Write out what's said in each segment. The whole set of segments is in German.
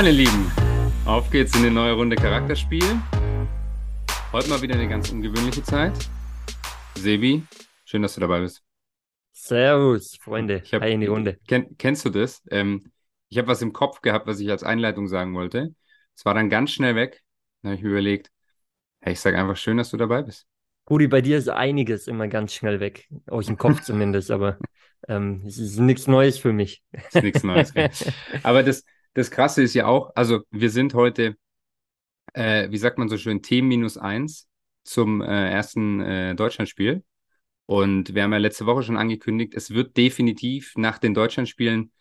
Meine Lieben, auf geht's in eine neue Runde Charakterspiel. Heute mal wieder eine ganz ungewöhnliche Zeit. Sebi, schön, dass du dabei bist. Servus, Freunde. Ich hab, Hi in die Runde. Kenn, kennst du das? Ähm, ich habe was im Kopf gehabt, was ich als Einleitung sagen wollte. Es war dann ganz schnell weg. Dann habe ich mir überlegt, hey, ich sage einfach schön, dass du dabei bist. Rudi, bei dir ist einiges immer ganz schnell weg. Aus dem Kopf zumindest, aber ähm, es ist nichts Neues für mich. Das ist nichts Neues. gell? Aber das, das Krasse ist ja auch, also wir sind heute, äh, wie sagt man so schön, T minus eins zum äh, ersten äh, Deutschlandspiel. Und wir haben ja letzte Woche schon angekündigt, es wird definitiv nach den Deutschlandspielen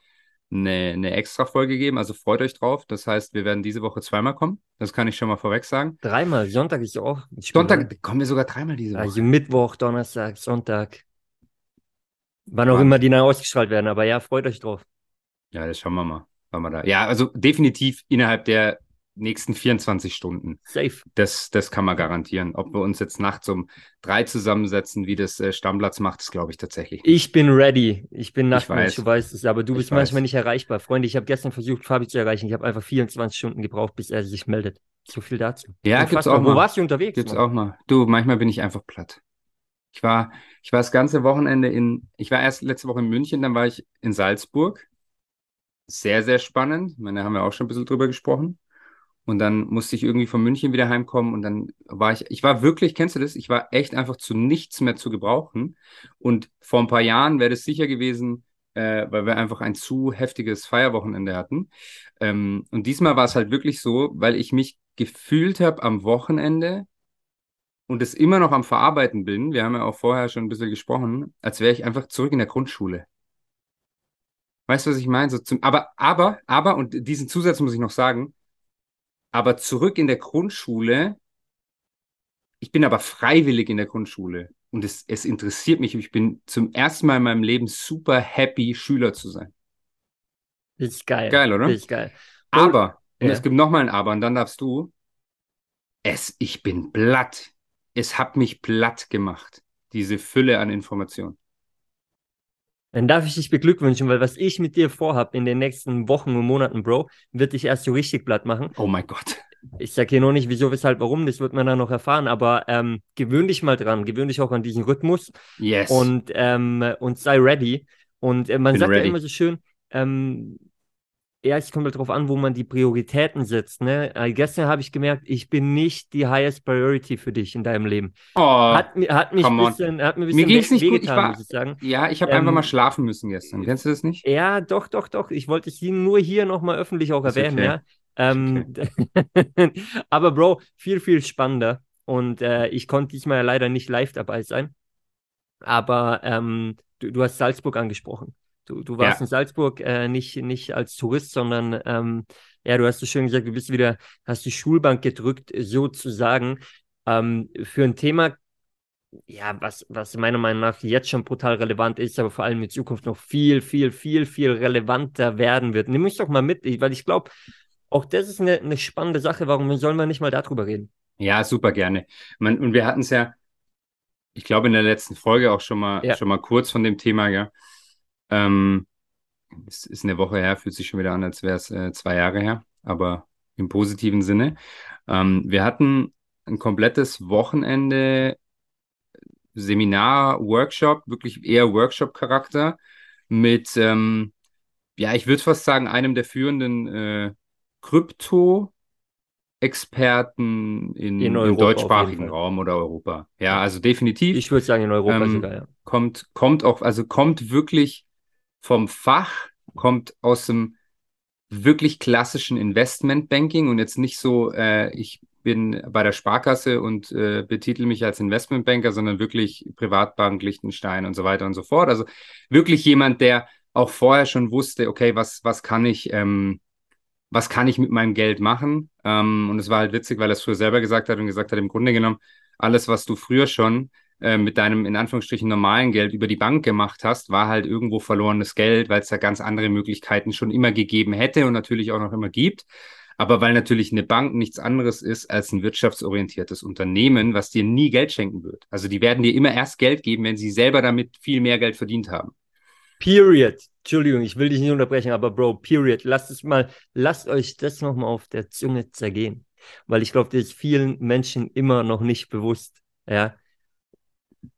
eine, eine extra Folge geben. Also freut euch drauf. Das heißt, wir werden diese Woche zweimal kommen. Das kann ich schon mal vorweg sagen. Dreimal, Sonntag ist auch. Spiel, Sonntag oder? kommen wir sogar dreimal diese Woche. Also Mittwoch, Donnerstag, Sonntag. Wann auch Wahnsinn. immer die dann ausgestrahlt werden, aber ja, freut euch drauf. Ja, das schauen wir mal. Wann wir da. Ja, also definitiv innerhalb der nächsten 24 Stunden. Safe. Das, das kann man garantieren. Ob wir uns jetzt nachts um drei zusammensetzen, wie das äh, Stammplatz macht, das glaube ich tatsächlich. nicht. Ich bin ready. Ich bin. Nachtmensch, du weißt es, aber du Ich bist manchmal weiß. nicht erreichbar. Freunde, ich habe gestern versucht, Fabi zu erreichen. Ich habe einfach 24 Stunden gebraucht, bis er sich meldet. So viel dazu. Ja, gibt's Unfassbar. auch Wo mal. warst du unterwegs? Gibt's Mann? auch mal. Du, manchmal bin ich einfach platt. Ich war, ich war das ganze Wochenende in, ich war erst letzte Woche in München, dann war ich in Salzburg. Sehr, sehr spannend. Ich meine, da haben wir auch schon ein bisschen drüber gesprochen. Und dann musste ich irgendwie von München wieder heimkommen und dann war ich, ich war wirklich, kennst du das? Ich war echt einfach zu nichts mehr zu gebrauchen. Und vor ein paar Jahren wäre das sicher gewesen, äh, weil wir einfach ein zu heftiges Feierwochenende hatten. Ähm, und diesmal war es halt wirklich so, weil ich mich gefühlt habe am Wochenende und es immer noch am Verarbeiten bin. Wir haben ja auch vorher schon ein bisschen gesprochen, als wäre ich einfach zurück in der Grundschule. Weißt du, was ich meine? So zum, aber, aber, aber, und diesen Zusatz muss ich noch sagen, aber zurück in der Grundschule, ich bin aber freiwillig in der Grundschule und es, es interessiert mich. Ich bin zum ersten Mal in meinem Leben super happy, Schüler zu sein. Ist geil. Geil, oder? Ist geil. Aber, und Ja. es gibt noch mal ein Aber, und dann darfst du, es, ich bin platt. Es hat mich platt gemacht, diese Fülle an Informationen. Dann darf ich dich beglückwünschen, weil was ich mit dir vorhab in den nächsten Wochen und Monaten, Bro, wird dich erst so richtig platt machen. Oh mein Gott. Ich sag hier noch nicht, wieso, weshalb, warum, das wird man dann noch erfahren, aber ähm, gewöhn dich mal dran, gewöhn dich auch an diesen Rhythmus Yes. und, ähm, und sei ready. Und äh, man Bin sagt ja ready. immer so schön, ähm, ja, es kommt halt drauf an, wo man die Prioritäten setzt. Ne? Äh, gestern habe ich gemerkt, ich bin nicht die highest priority für dich in deinem Leben. oh, Hat, hat mich ein bisschen, hat mir ein Mir bisschen ging's weh- nicht gut, ich war- muss ich sagen. ja, ich habe ähm, einfach mal schlafen müssen gestern. Kennst du das nicht? Ja, doch, doch, doch. Ich wollte es nur hier nochmal öffentlich auch erwähnen, okay. ja. Ähm, aber Bro, viel, viel spannender. Und äh, ich konnte diesmal ja leider nicht live dabei sein. Aber ähm, du, du hast Salzburg angesprochen. Du, du warst Ja. in Salzburg äh, nicht, nicht als Tourist, sondern ähm, ja, du hast so schön gesagt, du bist wieder, hast die Schulbank gedrückt, sozusagen. Ähm, für ein Thema, ja, was, was meiner Meinung nach jetzt schon brutal relevant ist, aber vor allem in Zukunft noch viel, viel, viel, viel relevanter werden wird. Nimm mich doch mal mit, weil ich glaube, auch das ist eine, eine spannende Sache. Warum sollen wir nicht mal darüber reden? Ja, super gerne. Man, und wir hatten es ja, ich glaube, in der letzten Folge auch schon mal, Ja. schon mal kurz von dem Thema, ja. Ähm, es ist eine Woche her, fühlt sich schon wieder an, als wäre es äh, zwei Jahre her, aber im positiven Sinne. Ähm, wir hatten ein komplettes Wochenende Seminar, Workshop, wirklich eher Workshop-Charakter mit, ähm, ja, ich würde fast sagen, einem der führenden äh, Krypto- Experten in, In im deutschsprachigen. Raum oder Europa. Ja, also definitiv Ich würde sagen, in Europa Ähm, sogar, ja. kommt, kommt auch, also kommt wirklich vom Fach, kommt aus dem wirklich klassischen Investmentbanking und jetzt nicht so, äh, ich bin bei der Sparkasse und äh, betitel mich als Investmentbanker, sondern wirklich Privatbank, Liechtenstein und so weiter und so fort. Also wirklich jemand, der auch vorher schon wusste, okay, was, was kann ich, ähm, was kann ich mit meinem Geld machen? Ähm, und es war halt witzig, weil er es früher selber gesagt hat und gesagt hat, im Grunde genommen, alles, was du früher schon äh, mit deinem in Anführungsstrichen normalen Geld über die Bank gemacht hast, war halt irgendwo verlorenes Geld, weil es da ganz andere Möglichkeiten schon immer gegeben hätte und natürlich auch noch immer gibt. Aber weil natürlich eine Bank nichts anderes ist als ein wirtschaftsorientiertes Unternehmen, was dir nie Geld schenken wird. Also die werden dir immer erst Geld geben, wenn sie selber damit viel mehr Geld verdient haben. Period. Entschuldigung, ich will dich nicht unterbrechen, aber Bro, Period. Lasst es mal, lasst euch das nochmal auf der Zunge zergehen. Weil ich glaube, das ist vielen Menschen immer noch nicht bewusst. Ja,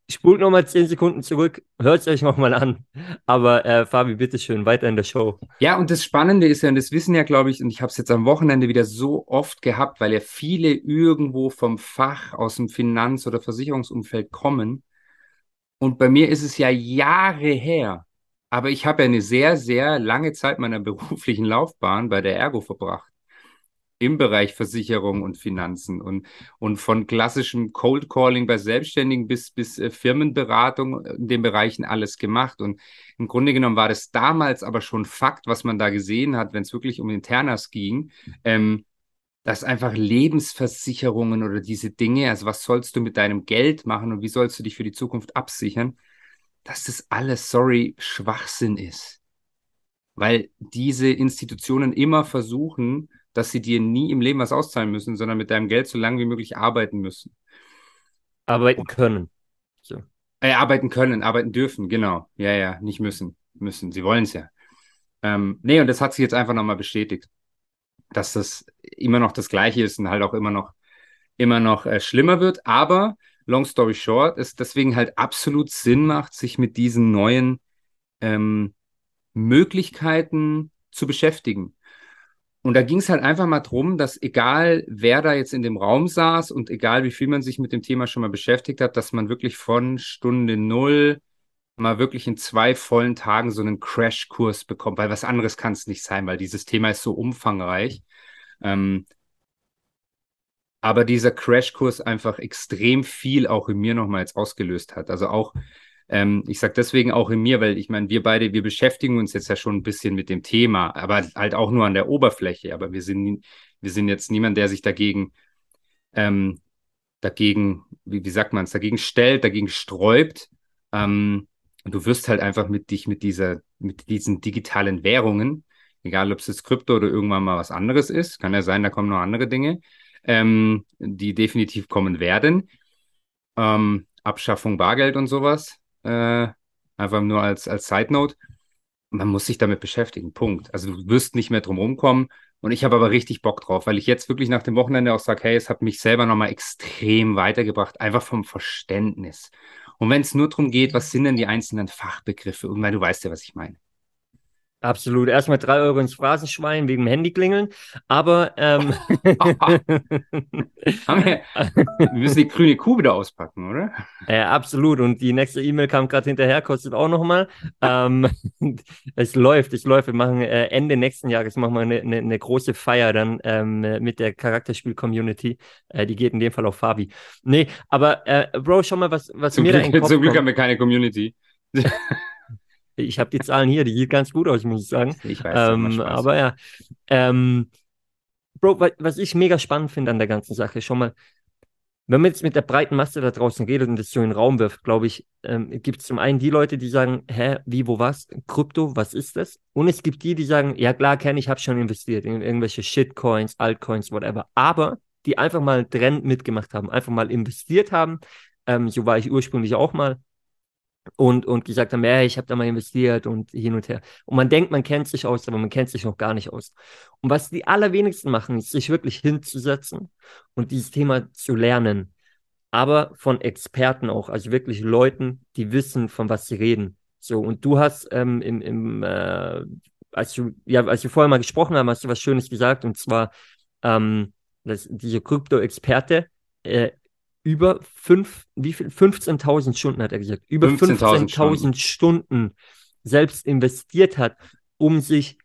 spult nochmal zehn Sekunden zurück, hört es euch nochmal an. Aber äh, Fabi, bitteschön, weiter in der Show. Ja, und das Spannende ist ja, und das wissen ja, glaube ich, und ich habe es jetzt am Wochenende wieder so oft gehabt, weil ja viele irgendwo vom Fach aus dem Finanz- oder Versicherungsumfeld kommen. Und bei mir ist es ja Jahre her. Aber ich habe ja eine sehr, sehr lange Zeit meiner beruflichen Laufbahn bei der Ergo verbracht im Bereich Versicherung und Finanzen und, und von klassischem Cold Calling bei Selbstständigen bis, bis äh, Firmenberatung in den Bereichen alles gemacht. Und im Grunde genommen war das damals aber schon Fakt, was man da gesehen hat, wenn es wirklich um Internas ging, ähm, dass einfach Lebensversicherungen oder diese Dinge, also was sollst du mit deinem Geld machen und wie sollst du dich für die Zukunft absichern, dass das alles, sorry, Schwachsinn ist. Weil diese Institutionen immer versuchen, dass sie dir nie im Leben was auszahlen müssen, sondern mit deinem Geld so lange wie möglich arbeiten müssen. Arbeiten können. So. Äh, arbeiten können, arbeiten dürfen, genau. Ja, ja, nicht müssen. Müssen. Sie wollen es ja. Ähm, nee, und das hat sich jetzt einfach nochmal bestätigt, dass das immer noch das Gleiche ist und halt auch immer noch, immer noch äh, schlimmer wird. Aber, long story short, es deswegen halt absolut Sinn macht, sich mit diesen neuen ähm, Möglichkeiten zu beschäftigen. Und da ging es halt einfach mal drum, dass egal wer da jetzt in dem Raum saß und egal wie viel man sich mit dem Thema schon mal beschäftigt hat, dass man wirklich von Stunde null mal wirklich in zwei vollen Tagen so einen Crashkurs bekommt, weil was anderes kann es nicht sein, weil dieses Thema ist so umfangreich. Ähm, aber dieser Crashkurs einfach extrem viel auch in mir nochmal jetzt ausgelöst hat. Also auch ähm, ich sage deswegen auch in mir, weil ich meine, wir beide, wir beschäftigen uns jetzt ja schon ein bisschen mit dem Thema, aber halt auch nur an der Oberfläche. Aber wir sind, wir sind jetzt niemand, der sich dagegen, ähm, dagegen, wie, wie sagt man es, dagegen stellt, dagegen sträubt. Ähm, und du wirst halt einfach mit dich, mit dieser, mit diesen digitalen Währungen, egal ob es jetzt Krypto oder irgendwann mal was anderes ist, kann ja sein, da kommen noch andere Dinge, ähm, die definitiv kommen werden. Ähm, Abschaffung Bargeld und sowas. Äh, einfach nur als, als Side Note. Man muss sich damit beschäftigen. Punkt. Also du wirst nicht mehr drum rumkommen. Und ich habe aber richtig Bock drauf, weil ich jetzt wirklich nach dem Wochenende auch sage, hey, es hat mich selber nochmal extrem weitergebracht, einfach vom Verständnis. Und wenn es nur darum geht, was sind denn die einzelnen Fachbegriffe? Irgendwann, du weißt ja, was ich meine. Absolut. Erstmal drei Euro ins Phrasenschwein wegen dem Handy klingeln. Aber ähm wir, wir müssen die grüne Kuh wieder auspacken, oder? Ja, absolut. Und die nächste E-Mail kam gerade hinterher, kostet auch nochmal. ähm, es läuft, es läuft. Wir machen äh, Ende nächsten Jahres machen wir eine, eine, eine große Feier dann ähm, mit der Charakterspiel-Community. Äh, die geht in dem Fall auf Fabi. Nee, aber äh, Bro, schau mal, was, was zum mir Glück, da in den Kopf Zum Glück kommt. haben wir keine Community. Ich habe die Zahlen hier, die sieht ganz gut aus, muss ich sagen. Ich weiß, ähm, Ähm, aber ja. Ähm, Bro, wa- was ich mega spannend finde an der ganzen Sache, schon mal, wenn man jetzt mit der breiten Masse da draußen redet und das so in den Raum wirft, glaube ich, ähm, gibt es zum einen die Leute, die sagen, hä, wie, wo, was? Krypto, was ist das? Und es gibt die, die sagen, ja klar, kenne ich, habe schon investiert in irgendwelche Shitcoins, Altcoins, whatever. Aber die einfach mal Trend mitgemacht haben, einfach mal investiert haben. Ähm, so war ich ursprünglich auch mal und, und gesagt haben, ja, ich habe da mal investiert und hin und her. Und man denkt, man kennt sich aus, aber man kennt sich noch gar nicht aus. Und was die allerwenigsten machen, ist, sich wirklich hinzusetzen und dieses Thema zu lernen. Aber von Experten auch, also wirklich Leuten, die wissen, von was sie reden. So, und du hast ähm, im, im äh, als du, ja, als wir vorher mal gesprochen haben, hast du was Schönes gesagt, und zwar, ähm, dass diese Krypto-Experte äh, über fünf, wie viel? 15.000 Stunden hat er gesagt. Über 15.000 15.000 Stunden selbst investiert hat, um sich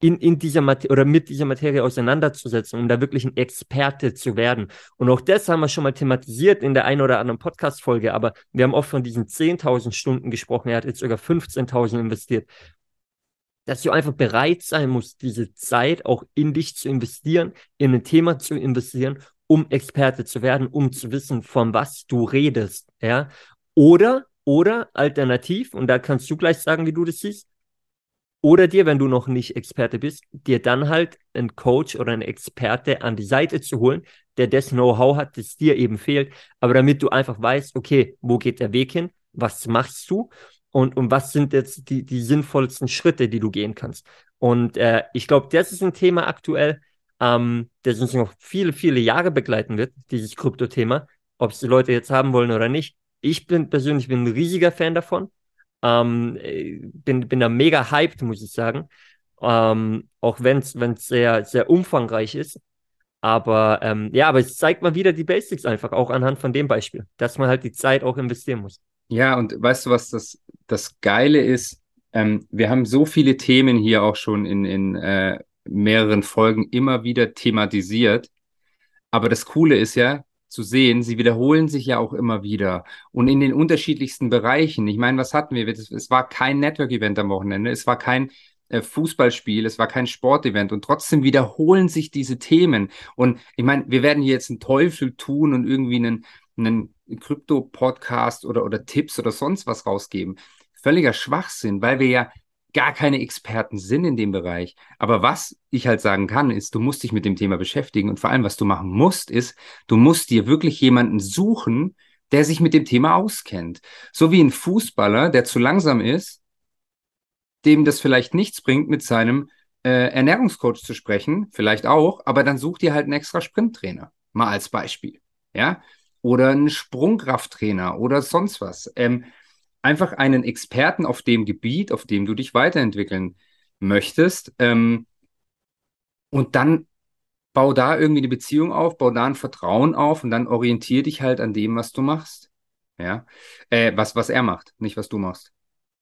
in, in dieser Materie oder mit dieser Materie auseinanderzusetzen, um da wirklich ein Experte zu werden. Und auch das haben wir schon mal thematisiert in der einen oder anderen Podcast-Folge, aber wir haben oft von diesen 10.000 Stunden gesprochen. Er hat jetzt sogar 15.000 investiert. Dass du einfach bereit sein musst, diese Zeit auch in dich zu investieren, in ein Thema zu investieren, um Experte zu werden, um zu wissen, von was du redest, ja. Oder, oder alternativ, und da kannst du gleich sagen, wie du das siehst, oder dir, wenn du noch nicht Experte bist, dir dann halt einen Coach oder einen Experte an die Seite zu holen, der das Know-how hat, das dir eben fehlt, aber damit du einfach weißt, okay, wo geht der Weg hin, was machst du und, und was sind jetzt die, die sinnvollsten Schritte, die du gehen kannst. Und äh, ich glaube, das ist ein Thema aktuell, ähm, das uns noch viele, viele Jahre begleiten wird, dieses Krypto-Thema, ob es die Leute jetzt haben wollen oder nicht. Ich bin persönlich bin ein riesiger Fan davon. Ähm, äh, bin, bin da mega hyped, muss ich sagen. Ähm, auch wenn es sehr, sehr umfangreich ist. Aber ähm, ja, aber es zeigt mal wieder die Basics einfach, auch anhand von dem Beispiel, dass man halt die Zeit auch investieren muss. Ja, und weißt du, was das, das Geile ist? Ähm, wir haben so viele Themen hier auch schon in, in äh, mehreren Folgen immer wieder thematisiert. Aber das Coole ist ja zu sehen, sie wiederholen sich ja auch immer wieder und in den unterschiedlichsten Bereichen. Ich meine, was hatten wir? Es war kein Network-Event am Wochenende, es war kein äh, Fußballspiel, es war kein Sportevent und trotzdem wiederholen sich diese Themen. Und ich meine, wir werden hier jetzt einen Teufel tun und irgendwie einen, einen Krypto-Podcast oder, oder Tipps oder sonst was rausgeben. Völliger Schwachsinn, weil wir ja gar keine Experten sind in dem Bereich. Aber was ich halt sagen kann, ist, du musst dich mit dem Thema beschäftigen und vor allem, was du machen musst, ist, du musst dir wirklich jemanden suchen, der sich mit dem Thema auskennt. So wie ein Fußballer, der zu langsam ist, dem das vielleicht nichts bringt, mit seinem äh, Ernährungscoach zu sprechen, vielleicht auch, aber dann such dir halt einen extra Sprinttrainer, mal als Beispiel, ja, oder einen Sprungkrafttrainer oder sonst was. Ähm, einfach einen Experten auf dem Gebiet, auf dem du dich weiterentwickeln möchtest, ähm, und dann bau da irgendwie eine Beziehung auf, bau da ein Vertrauen auf und dann orientier dich halt an dem, was du machst. Ja, äh, was, was er macht, nicht was du machst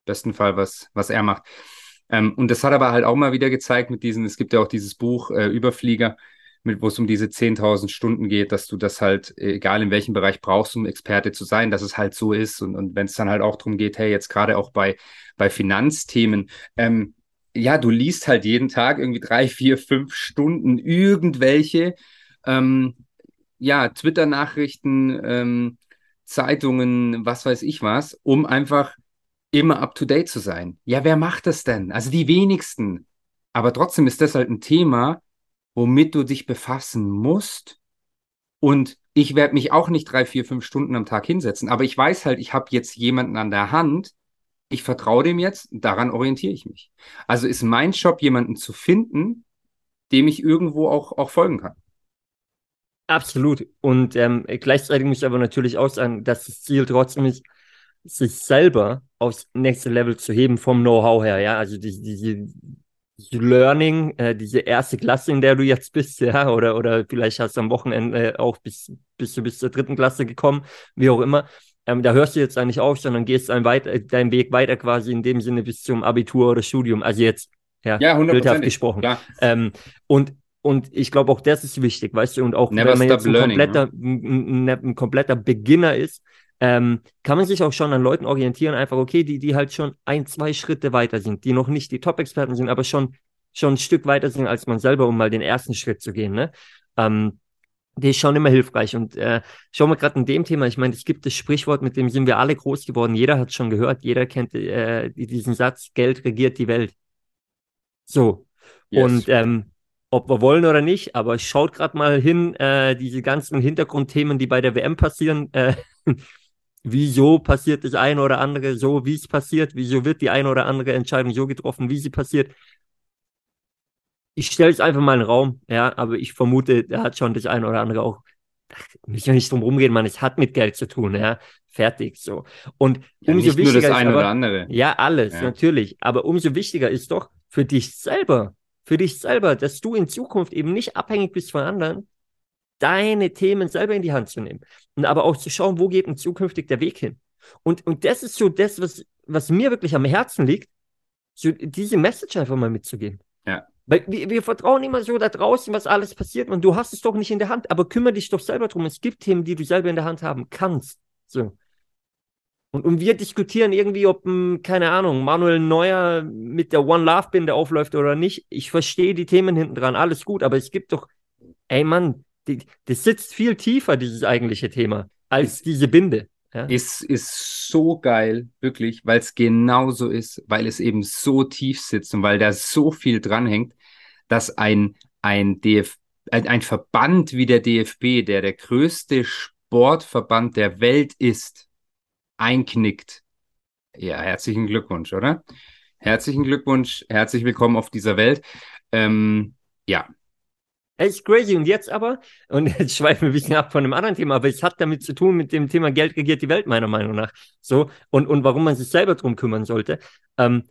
besten Fall, was, was er macht. Ähm, und das hat aber halt auch mal wieder gezeigt mit diesen, es gibt ja auch dieses Buch äh, Überflieger, mit, wo es um diese 10.000 Stunden geht, dass du das halt, egal in welchem Bereich brauchst, um Experte zu sein, dass es halt so ist. Und, und wenn es dann halt auch darum geht, hey, jetzt gerade auch bei, bei Finanzthemen, ähm, ja, du liest halt jeden Tag irgendwie drei, vier, fünf Stunden irgendwelche, ähm, ja, Twitter-Nachrichten, ähm, Zeitungen, was weiß ich was, um einfach immer up-to-date zu sein. Ja, wer macht das denn? Also die wenigsten. Aber trotzdem ist das halt ein Thema, womit du dich befassen musst. Und ich werde mich auch nicht drei, vier, fünf Stunden am Tag hinsetzen. Aber ich weiß halt, ich habe jetzt jemanden an der Hand. Ich vertraue dem jetzt, daran orientiere ich mich. Also ist mein Job, jemanden zu finden, dem ich irgendwo auch, auch folgen kann. Absolut. Und ähm, gleichzeitig muss ich aber natürlich auch sagen, dass das Ziel trotzdem ist, sich selber aufs nächste Level zu heben vom Know-how her, ja, also die, diese Learning, äh, diese erste Klasse, in der du jetzt bist, ja, oder, oder vielleicht hast du am Wochenende auch bis, bis du bis zur dritten Klasse gekommen, wie auch immer. Ähm, da hörst du jetzt eigentlich auf, sondern gehst ein weiter, deinen Weg weiter quasi in dem Sinne bis zum Abitur oder Studium. Also jetzt, ja, ja bildhaft gesprochen. Ähm, und und ich glaube, auch das ist wichtig, weißt du, und auch Never wenn man jetzt ein kompletter, ein, ein, ein kompletter Beginner ist, ähm, kann man sich auch schon an Leuten orientieren, einfach, okay, die, die halt schon ein, zwei Schritte weiter sind, die noch nicht die Top-Experten sind, aber schon, schon ein Stück weiter sind als man selber, um mal den ersten Schritt zu gehen, ne? Ähm, die ist schon immer hilfreich. Und äh, schauen wir gerade in dem Thema, ich meine, es gibt das Sprichwort, mit dem sind wir alle groß geworden. Jeder hat schon gehört, jeder kennt äh, diesen Satz, Geld regiert die Welt. So. Yes. Und ähm, ob wir wollen oder nicht, aber schaut gerade mal hin, äh, diese ganzen Hintergrundthemen, die bei der WM passieren, äh, wieso passiert das eine oder andere so, wie es passiert, wieso wird die eine oder andere Entscheidung so getroffen, wie sie passiert. Ich stelle es einfach mal in den Raum, ja, aber ich vermute, er hat schon das eine oder andere auch, mich nicht drum rumgehen, man, es hat mit Geld zu tun, ja, fertig, so. Und ja, umso nicht wichtiger nur das eine aber, oder andere. Ja, alles, ja. natürlich, aber umso wichtiger ist doch für dich selber, für dich selber, dass du in Zukunft eben nicht abhängig bist von anderen, deine Themen selber in die Hand zu nehmen und aber auch zu schauen, wo geht denn zukünftig der Weg hin. Und, und das ist so das, was, was mir wirklich am Herzen liegt, so diese Message einfach mal mitzugeben. Ja. Weil wir, wir, vertrauen immer so da draußen, was alles passiert und du hast es doch nicht in der Hand, aber kümmere dich doch selber drum. Es gibt Themen, die du selber in der Hand haben kannst. So. Und, und wir diskutieren irgendwie, ob, hm, keine Ahnung, Manuel Neuer mit der One Love Binde aufläuft oder nicht. Ich verstehe die Themen hinten dran, alles gut, aber es gibt doch, ey Mann, die, das sitzt viel tiefer, dieses eigentliche Thema, als ist, diese Binde. Ja? Ist, ist so geil, wirklich, weil es genauso ist, weil es eben so tief sitzt und weil da so viel dranhängt, dass ein, ein, DF, ein, ein Verband wie der DFB, der der größte Sportverband der Welt ist, einknickt. Ja, herzlichen Glückwunsch, oder? Herzlichen Glückwunsch, herzlich willkommen auf dieser Welt. Ähm, ja. Ist crazy. Und jetzt aber, und jetzt schweifen wir ein bisschen ab von einem anderen Thema, aber es hat damit zu tun mit dem Thema Geld regiert die Welt, meiner Meinung nach. So, und, und warum man sich selber drum kümmern sollte. Ähm,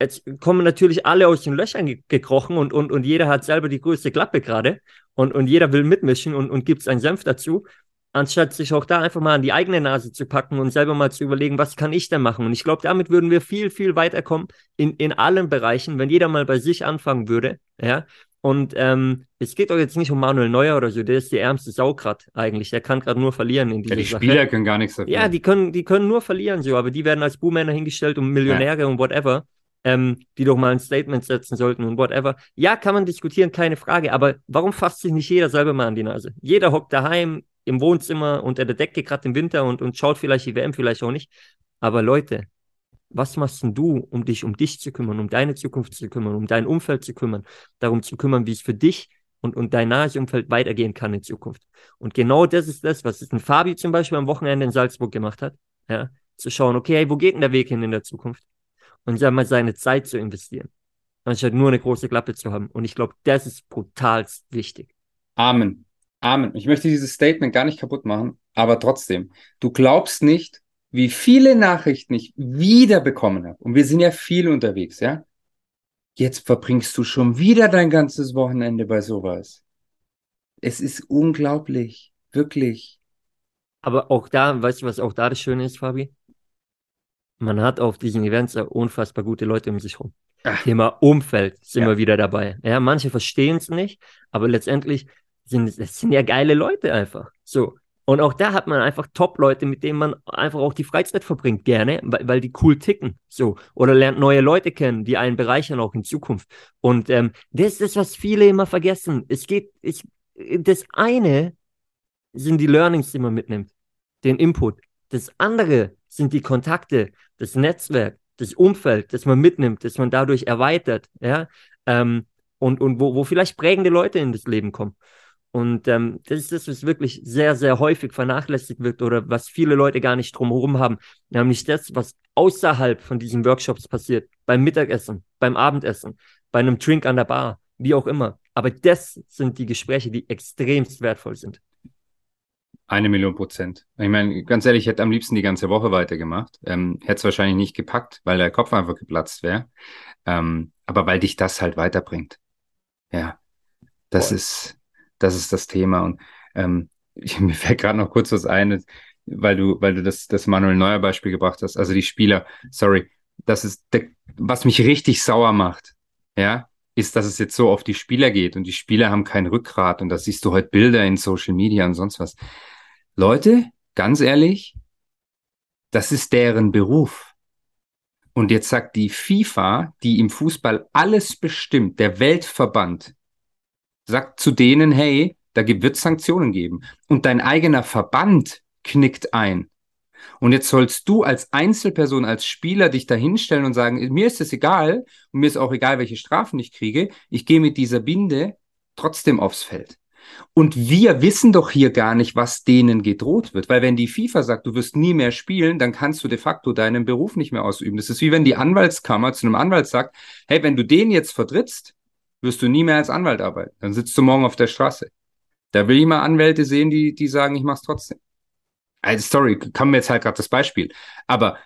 jetzt kommen natürlich alle aus den Löchern ge gekrochen und, und, und jeder hat selber die größte Klappe gerade und, und jeder will mitmischen und, und gibt seinen Senf dazu, anstatt sich auch da einfach mal an die eigene Nase zu packen und selber mal zu überlegen, was kann ich denn machen? Und ich glaube, damit würden wir viel, viel weiterkommen in, in allen Bereichen, wenn jeder mal bei sich anfangen würde, ja. Und ähm, es geht doch jetzt nicht um Manuel Neuer oder so, der ist die ärmste Sau grad eigentlich. Der kann gerade nur verlieren in dieser ja, die Spieler Sache. können gar nichts dafür. Ja, die können, die können nur verlieren, so, aber die werden als Buhmänner hingestellt und Millionäre ja. und whatever ähm, die doch mal ein Statement setzen sollten und whatever. Ja, kann man diskutieren, keine Frage, aber warum fasst sich nicht jeder selber mal an die Nase? Jeder hockt daheim im Wohnzimmer unter der Decke gerade im Winter und, und schaut vielleicht die WM, vielleicht auch nicht. Aber Leute, was machst denn du, um dich um dich zu kümmern, um deine Zukunft zu kümmern, um dein Umfeld zu kümmern, darum zu kümmern, wie es für dich und, und dein nahes Umfeld weitergehen kann in Zukunft. Und genau das ist das, was ein Fabi zum Beispiel am Wochenende in Salzburg gemacht hat. Ja, zu schauen, okay, hey, wo geht denn der Weg hin in der Zukunft? und sag mal, seine Zeit zu investieren, anstatt nur eine große Klappe zu haben. Und ich glaube, das ist brutalst wichtig. Amen. Amen. Ich möchte dieses Statement gar nicht kaputt machen, aber trotzdem, du glaubst nicht, wie viele Nachrichten ich wieder bekommen habe. Und wir sind ja viel unterwegs, ja? Jetzt verbringst du schon wieder dein ganzes Wochenende bei sowas. Es ist unglaublich, wirklich. Aber auch da, weißt du, was auch da das Schöne ist, Fabi? man hat auf diesen Events unfassbar gute Leute um sich rum. Ach. Thema Umfeld sind ja. wir wieder dabei. Ja, manche verstehen es nicht, aber letztendlich sind es sind ja geile Leute einfach. So. Und auch da hat man einfach Top-Leute, mit denen man einfach auch die Freizeit verbringt, gerne, weil, weil die cool ticken. So. Oder lernt neue Leute kennen, die einen bereichern auch in Zukunft. Und ähm, das ist das, was viele immer vergessen. Es geht, ich, das eine sind die Learnings, die man mitnimmt, den Input. Das andere sind die Kontakte, das Netzwerk, das Umfeld, das man mitnimmt, das man dadurch erweitert, ja, ähm, und, und wo, wo vielleicht prägende Leute in das Leben kommen. Und ähm, das ist das, was wirklich sehr, sehr häufig vernachlässigt wird oder was viele Leute gar nicht drumherum haben. Nämlich das, was außerhalb von diesen Workshops passiert. Beim Mittagessen, beim Abendessen, bei einem Drink an der Bar, wie auch immer. Aber das sind die Gespräche, die extremst wertvoll sind. Eine Million Prozent. Ich meine, ganz ehrlich, ich hätte am liebsten die ganze Woche weitergemacht. Ähm, hätte es wahrscheinlich nicht gepackt, weil der Kopf einfach geplatzt wäre. Ähm, aber weil dich das halt weiterbringt. Ja, das Voll. ist, das ist das Thema. Und ähm, ich, mir fällt gerade noch kurz was ein, weil du, weil du das, das Manuel Neuer Beispiel gebracht hast. Also die Spieler, sorry, das ist, der, was mich richtig sauer macht. Ja, ist, dass es jetzt so auf die Spieler geht und die Spieler haben kein Rückgrat und da siehst du heute Bilder in Social Media und sonst was. Leute, ganz ehrlich, das ist deren Beruf. Und jetzt sagt die FIFA, die im Fußball alles bestimmt, der Weltverband, sagt zu denen, hey, da wird es Sanktionen geben. Und dein eigener Verband knickt ein. Und jetzt sollst du als Einzelperson, als Spieler dich dahinstellen und sagen, mir ist es egal und mir ist auch egal, welche Strafen ich kriege. Ich gehe mit dieser Binde trotzdem aufs Feld. Und wir wissen doch hier gar nicht, was denen gedroht wird. Weil wenn die FIFA sagt, du wirst nie mehr spielen, dann kannst du de facto deinen Beruf nicht mehr ausüben. Das ist wie wenn die Anwaltskammer zu einem Anwalt sagt, hey, wenn du den jetzt vertrittst, wirst du nie mehr als Anwalt arbeiten. Dann sitzt du morgen auf der Straße. Da will ich mal Anwälte sehen, die, die sagen, ich mach's trotzdem. Also, sorry, kam mir jetzt halt gerade das Beispiel. Aber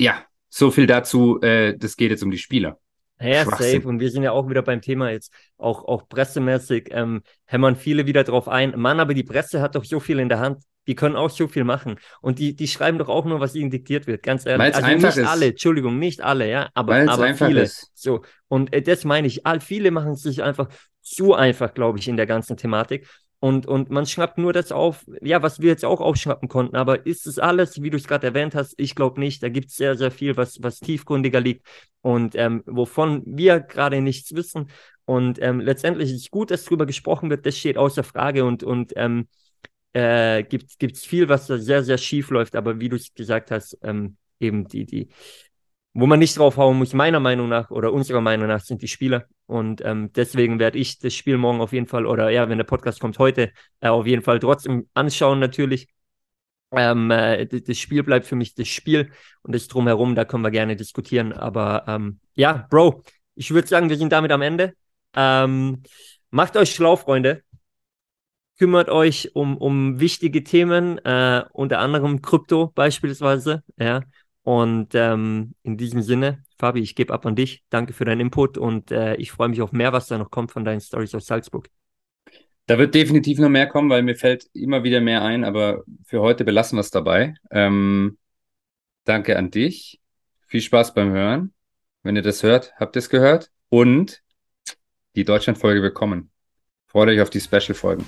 ja, so viel dazu, äh, das geht jetzt um die Spieler. Ja, safe. Und wir sind ja auch wieder beim Thema jetzt, auch, auch pressemäßig, ähm, hämmern viele wieder drauf ein. Mann, aber die Presse hat doch so viel in der Hand. Die können auch so viel machen. Und die, die schreiben doch auch nur, was ihnen diktiert wird, ganz ehrlich. Weil's also nicht ist. alle, Entschuldigung, nicht alle, ja, aber, aber viele. Ist. So. Und äh, das meine ich, all, viele machen es sich einfach zu einfach, glaube ich, in der ganzen Thematik. Und, und man schnappt nur das auf, ja, was wir jetzt auch aufschnappen konnten. Aber ist es alles, wie du es gerade erwähnt hast? Ich glaube nicht. Da gibt es sehr, sehr viel, was, was tiefgründiger liegt und ähm, wovon wir gerade nichts wissen. Und ähm, letztendlich ist es gut, dass darüber gesprochen wird. Das steht außer Frage und, und ähm, äh, gibt es viel, was da sehr, sehr schief läuft. Aber wie du es gesagt hast, ähm, eben die, die, wo man nicht draufhauen muss, meiner Meinung nach oder unserer Meinung nach, sind die Spieler. Und ähm, deswegen werde ich das Spiel morgen auf jeden Fall, oder ja, wenn der Podcast kommt heute, äh, auf jeden Fall trotzdem anschauen natürlich. Ähm, äh, das Spiel bleibt für mich das Spiel und das drumherum, da können wir gerne diskutieren. Aber ähm, ja, Bro, ich würde sagen, wir sind damit am Ende. Ähm, macht euch schlau, Freunde. Kümmert euch um, um wichtige Themen, äh, unter anderem Krypto beispielsweise. Ja. Und ähm, in diesem Sinne, Fabi, ich gebe ab an dich. Danke für deinen Input und äh, ich freue mich auf mehr, was da noch kommt von deinen Stories aus Salzburg. Da wird definitiv noch mehr kommen, weil mir fällt immer wieder mehr ein, aber für heute belassen wir es dabei. Ähm, danke an dich. Viel Spaß beim Hören. Wenn ihr das hört, habt ihr es gehört. Und die Deutschlandfolge wird kommen. Freut euch auf die Special-Folgen.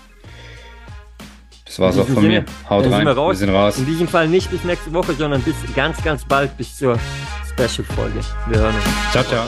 Das war's auch von Sinne, mir. Haut rein. Wir, wir, sind raus. In diesem Fall nicht bis nächste Woche, sondern bis ganz, ganz bald, bis zur Special-Folge. Wir hören uns. Ciao, ciao.